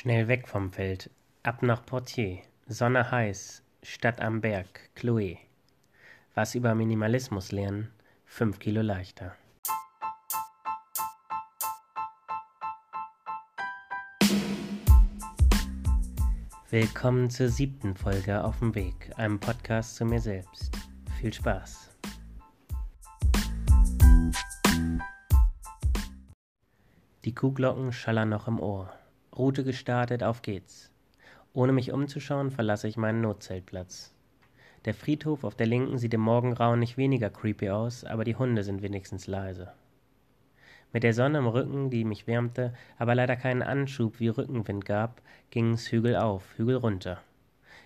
Schnell weg vom Feld, ab nach Portier, Sonne heiß, Stadt am Berg, Chloé. Was über Minimalismus lernen, fünf Kilo leichter. Willkommen zur siebten Folge auf dem Weg, einem Podcast zu mir selbst. Viel Spaß! Die Kuhglocken schallern noch im Ohr. Route gestartet, auf geht's. Ohne mich umzuschauen, verlasse ich meinen Notzeltplatz. Der Friedhof auf der linken sieht im Morgengrauen nicht weniger creepy aus, aber die Hunde sind wenigstens leise. Mit der Sonne im Rücken, die mich wärmte, aber leider keinen Anschub wie Rückenwind gab, ging's Hügel auf, Hügel runter.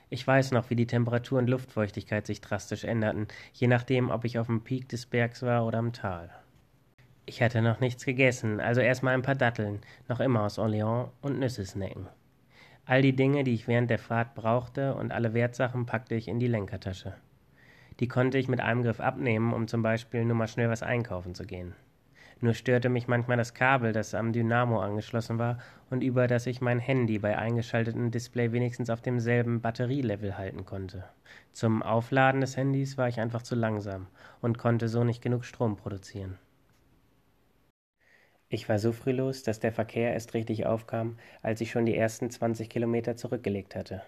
Ich weiß noch, wie die Temperatur und Luftfeuchtigkeit sich drastisch änderten, je nachdem, ob ich auf dem Peak des Bergs war oder am Tal. Ich hatte noch nichts gegessen, also erstmal ein paar Datteln, noch immer aus Orléans, und Nüsse snacken. All die Dinge, die ich während der Fahrt brauchte, und alle Wertsachen packte ich in die Lenkertasche. Die konnte ich mit einem Griff abnehmen, um zum Beispiel nur mal schnell was einkaufen zu gehen. Nur störte mich manchmal das Kabel, das am Dynamo angeschlossen war und über das ich mein Handy bei eingeschaltetem Display wenigstens auf demselben Batterielevel halten konnte. Zum Aufladen des Handys war ich einfach zu langsam und konnte so nicht genug Strom produzieren. Ich war so früh los, dass der Verkehr erst richtig aufkam, als ich schon die ersten 20 Kilometer zurückgelegt hatte.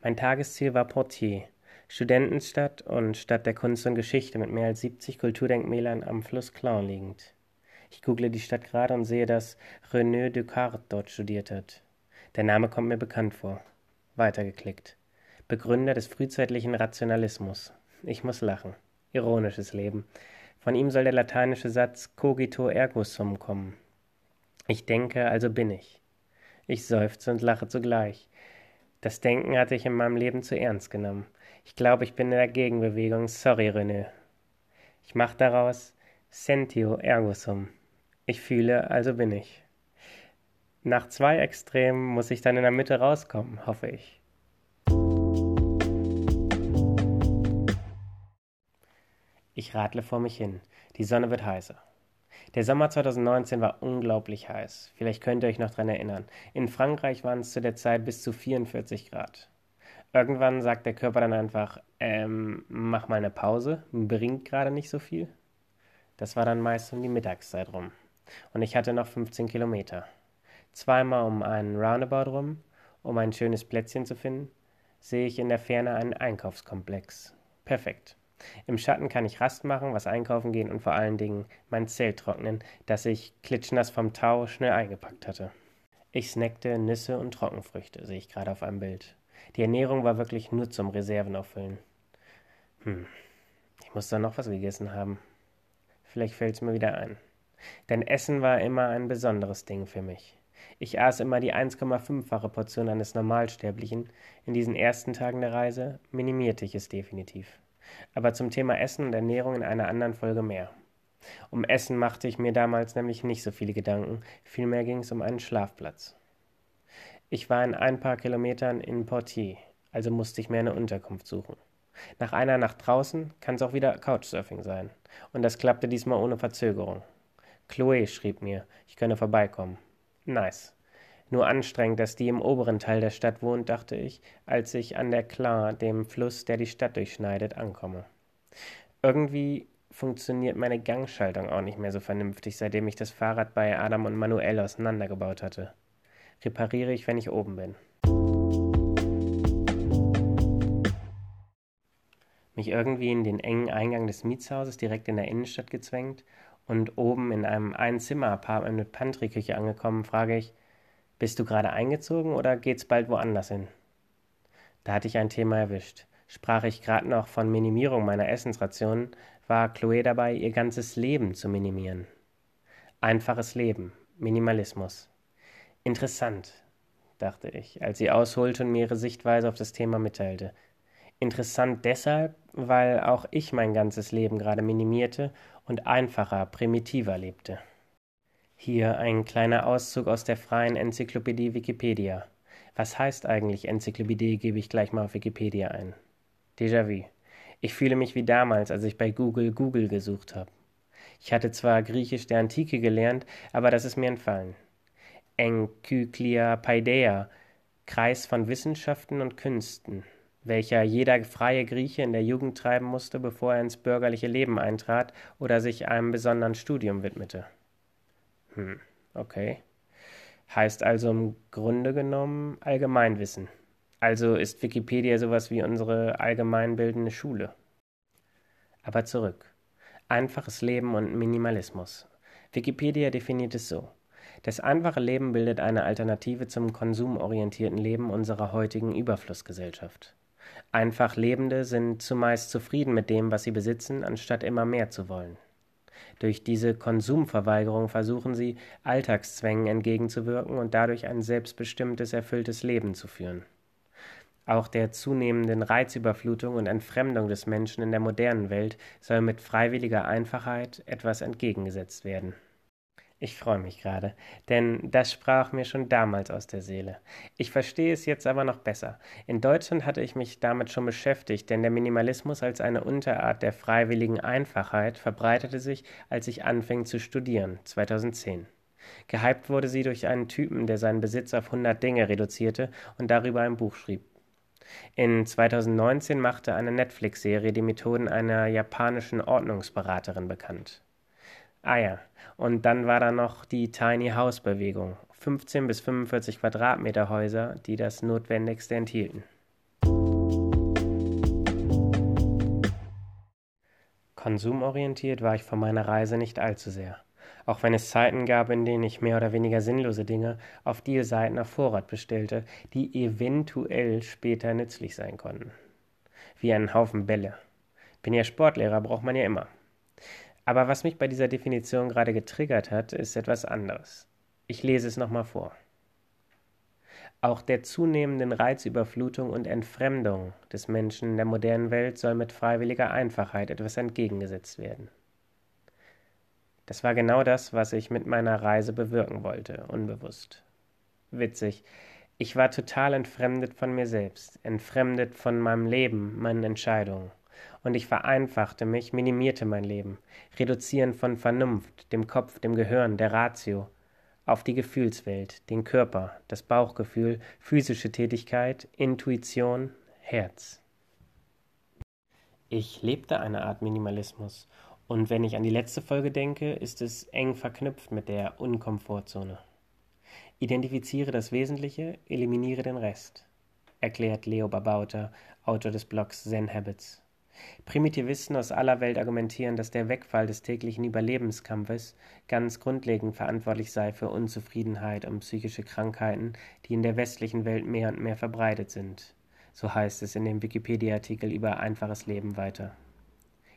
Mein Tagesziel war Portier, Studentenstadt und Stadt der Kunst und Geschichte mit mehr als 70 Kulturdenkmälern am Fluss Clain liegend. Ich google die Stadt gerade und sehe, dass René Descartes dort studiert hat. Der Name kommt mir bekannt vor. Weitergeklickt. Begründer des frühzeitlichen Rationalismus. Ich muss lachen. Ironisches Leben. Von ihm soll der lateinische Satz cogito ergo sum kommen. Ich denke, also bin ich. Ich seufze und lache zugleich. Das Denken hatte ich in meinem Leben zu ernst genommen. Ich glaube, ich bin in der Gegenbewegung. Sorry, René. Ich mache daraus sentio ergo sum. Ich fühle, also bin ich. Nach zwei Extremen muss ich dann in der Mitte rauskommen, hoffe ich. Ich radle vor mich hin. Die Sonne wird heißer. Der Sommer 2019 war unglaublich heiß. Vielleicht könnt ihr euch noch dran erinnern. In Frankreich waren es zu der Zeit bis zu 44 Grad. Irgendwann sagt der Körper dann einfach, ähm, mach mal eine Pause, bringt gerade nicht so viel. Das war dann meist um die Mittagszeit rum. Und ich hatte noch 15 Kilometer. Zweimal um einen Roundabout rum, um ein schönes Plätzchen zu finden, sehe ich in der Ferne einen Einkaufskomplex. Perfekt. Im Schatten kann ich Rast machen, was einkaufen gehen und vor allen Dingen mein Zelt trocknen, das ich klitschnass vom Tau schnell eingepackt hatte. Ich snackte Nüsse und Trockenfrüchte, sehe ich gerade auf einem Bild. Die Ernährung war wirklich nur zum Reserven auffüllen. Hm, ich muss da noch was gegessen haben. Vielleicht fällt es mir wieder ein. Denn Essen war immer ein besonderes Ding für mich. Ich aß immer die 1,5-fache Portion eines Normalsterblichen. In diesen ersten Tagen der Reise minimierte ich es definitiv aber zum Thema Essen und Ernährung in einer anderen Folge mehr. Um Essen machte ich mir damals nämlich nicht so viele Gedanken, vielmehr ging es um einen Schlafplatz. Ich war in ein paar Kilometern in Portier, also musste ich mir eine Unterkunft suchen. Nach einer Nacht draußen kann es auch wieder Couchsurfing sein. Und das klappte diesmal ohne Verzögerung. Chloe schrieb mir, ich könne vorbeikommen. Nice. Nur anstrengend, dass die im oberen Teil der Stadt wohnt, dachte ich, als ich an der Clar, dem Fluss, der die Stadt durchschneidet, ankomme. Irgendwie funktioniert meine Gangschaltung auch nicht mehr so vernünftig, seitdem ich das Fahrrad bei Adam und Manuel auseinandergebaut hatte. Repariere ich, wenn ich oben bin. Mich irgendwie in den engen Eingang des Mietshauses direkt in der Innenstadt gezwängt und oben in einem Einzimmer-Apartment mit Pantry-Küche angekommen, frage ich, bist du gerade eingezogen oder geht's bald woanders hin? Da hatte ich ein Thema erwischt. Sprach ich gerade noch von Minimierung meiner Essensrationen, war Chloe dabei, ihr ganzes Leben zu minimieren. Einfaches Leben, Minimalismus. Interessant, dachte ich, als sie ausholte und mir ihre Sichtweise auf das Thema mitteilte. Interessant deshalb, weil auch ich mein ganzes Leben gerade minimierte und einfacher, primitiver lebte. Hier ein kleiner Auszug aus der freien Enzyklopädie Wikipedia. Was heißt eigentlich Enzyklopädie, gebe ich gleich mal auf Wikipedia ein. Déjà-vu. Ich fühle mich wie damals, als ich bei Google Google gesucht habe. Ich hatte zwar Griechisch der Antike gelernt, aber das ist mir entfallen. Encyclia Kreis von Wissenschaften und Künsten, welcher jeder freie Grieche in der Jugend treiben musste, bevor er ins bürgerliche Leben eintrat oder sich einem besonderen Studium widmete. Hm, okay. Heißt also im Grunde genommen Allgemeinwissen. Also ist Wikipedia sowas wie unsere allgemeinbildende Schule. Aber zurück. Einfaches Leben und Minimalismus. Wikipedia definiert es so. Das einfache Leben bildet eine Alternative zum konsumorientierten Leben unserer heutigen Überflussgesellschaft. Einfach Lebende sind zumeist zufrieden mit dem, was sie besitzen, anstatt immer mehr zu wollen. Durch diese Konsumverweigerung versuchen sie, Alltagszwängen entgegenzuwirken und dadurch ein selbstbestimmtes, erfülltes Leben zu führen. Auch der zunehmenden Reizüberflutung und Entfremdung des Menschen in der modernen Welt soll mit freiwilliger Einfachheit etwas entgegengesetzt werden. Ich freue mich gerade, denn das sprach mir schon damals aus der Seele. Ich verstehe es jetzt aber noch besser. In Deutschland hatte ich mich damit schon beschäftigt, denn der Minimalismus als eine Unterart der freiwilligen Einfachheit verbreitete sich, als ich anfing zu studieren, 2010. Gehypt wurde sie durch einen Typen, der seinen Besitz auf 100 Dinge reduzierte und darüber ein Buch schrieb. In 2019 machte eine Netflix-Serie die Methoden einer japanischen Ordnungsberaterin bekannt. Ah ja, und dann war da noch die Tiny House Bewegung. 15 bis 45 Quadratmeter Häuser, die das Notwendigste enthielten. Konsumorientiert war ich von meiner Reise nicht allzu sehr auch wenn es Zeiten gab, in denen ich mehr oder weniger sinnlose Dinge auf Dealseiten auf Vorrat bestellte, die eventuell später nützlich sein konnten. Wie einen Haufen Bälle. Bin ja Sportlehrer, braucht man ja immer. Aber was mich bei dieser Definition gerade getriggert hat, ist etwas anderes. Ich lese es nochmal vor. Auch der zunehmenden Reizüberflutung und Entfremdung des Menschen in der modernen Welt soll mit freiwilliger Einfachheit etwas entgegengesetzt werden. Das war genau das, was ich mit meiner Reise bewirken wollte, unbewusst. Witzig. Ich war total entfremdet von mir selbst, entfremdet von meinem Leben, meinen Entscheidungen. Und ich vereinfachte mich, minimierte mein Leben, reduzieren von Vernunft, dem Kopf, dem Gehirn, der Ratio, auf die Gefühlswelt, den Körper, das Bauchgefühl, physische Tätigkeit, Intuition, Herz. Ich lebte eine Art Minimalismus und wenn ich an die letzte Folge denke, ist es eng verknüpft mit der Unkomfortzone. Identifiziere das Wesentliche, eliminiere den Rest, erklärt Leo Babauta, Autor des Blogs Zen Habits. Primitivisten aus aller Welt argumentieren, dass der Wegfall des täglichen Überlebenskampfes ganz grundlegend verantwortlich sei für Unzufriedenheit und psychische Krankheiten, die in der westlichen Welt mehr und mehr verbreitet sind. So heißt es in dem Wikipedia-Artikel über einfaches Leben weiter.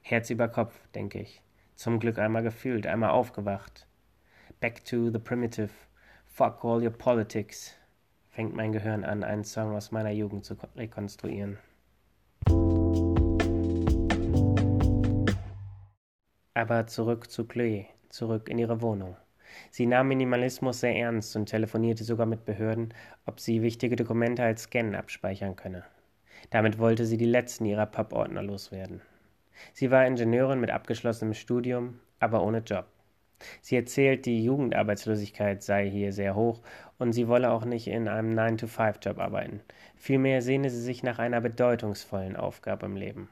Herz über Kopf, denke ich. Zum Glück einmal gefühlt, einmal aufgewacht. Back to the primitive. Fuck all your politics. Fängt mein Gehirn an, einen Song aus meiner Jugend zu rekonstruieren. Aber zurück zu Chloe, zurück in ihre Wohnung. Sie nahm Minimalismus sehr ernst und telefonierte sogar mit Behörden, ob sie wichtige Dokumente als Scan abspeichern könne. Damit wollte sie die letzten ihrer Pappordner loswerden. Sie war Ingenieurin mit abgeschlossenem Studium, aber ohne Job. Sie erzählt, die Jugendarbeitslosigkeit sei hier sehr hoch und sie wolle auch nicht in einem 9-to-5-Job arbeiten. Vielmehr sehne sie sich nach einer bedeutungsvollen Aufgabe im Leben.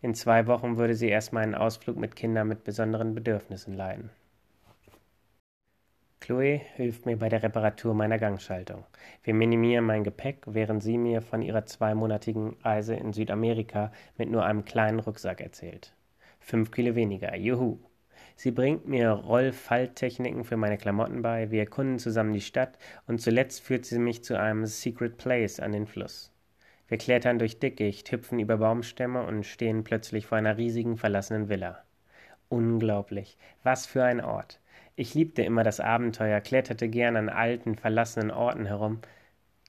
In zwei Wochen würde sie erstmal einen Ausflug mit Kindern mit besonderen Bedürfnissen leiten. Chloe hilft mir bei der Reparatur meiner Gangschaltung. Wir minimieren mein Gepäck, während sie mir von ihrer zweimonatigen Reise in Südamerika mit nur einem kleinen Rucksack erzählt. Fünf Kilo weniger, juhu! Sie bringt mir Rollfalttechniken für meine Klamotten bei, wir erkunden zusammen die Stadt und zuletzt führt sie mich zu einem Secret Place an den Fluss. Wir klettern durch Dickicht, hüpfen über Baumstämme und stehen plötzlich vor einer riesigen verlassenen Villa. Unglaublich, was für ein Ort. Ich liebte immer das Abenteuer, kletterte gern an alten, verlassenen Orten herum.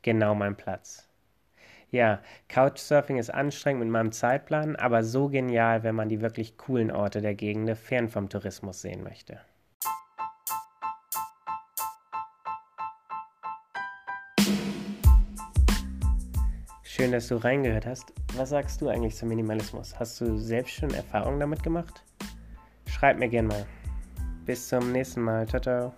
Genau mein Platz. Ja, Couchsurfing ist anstrengend mit meinem Zeitplan, aber so genial, wenn man die wirklich coolen Orte der Gegend fern vom Tourismus sehen möchte. Schön, dass du reingehört hast. Was sagst du eigentlich zum Minimalismus? Hast du selbst schon Erfahrungen damit gemacht? Schreib mir gern mal. Bis zum nächsten Mal. Ciao, ciao.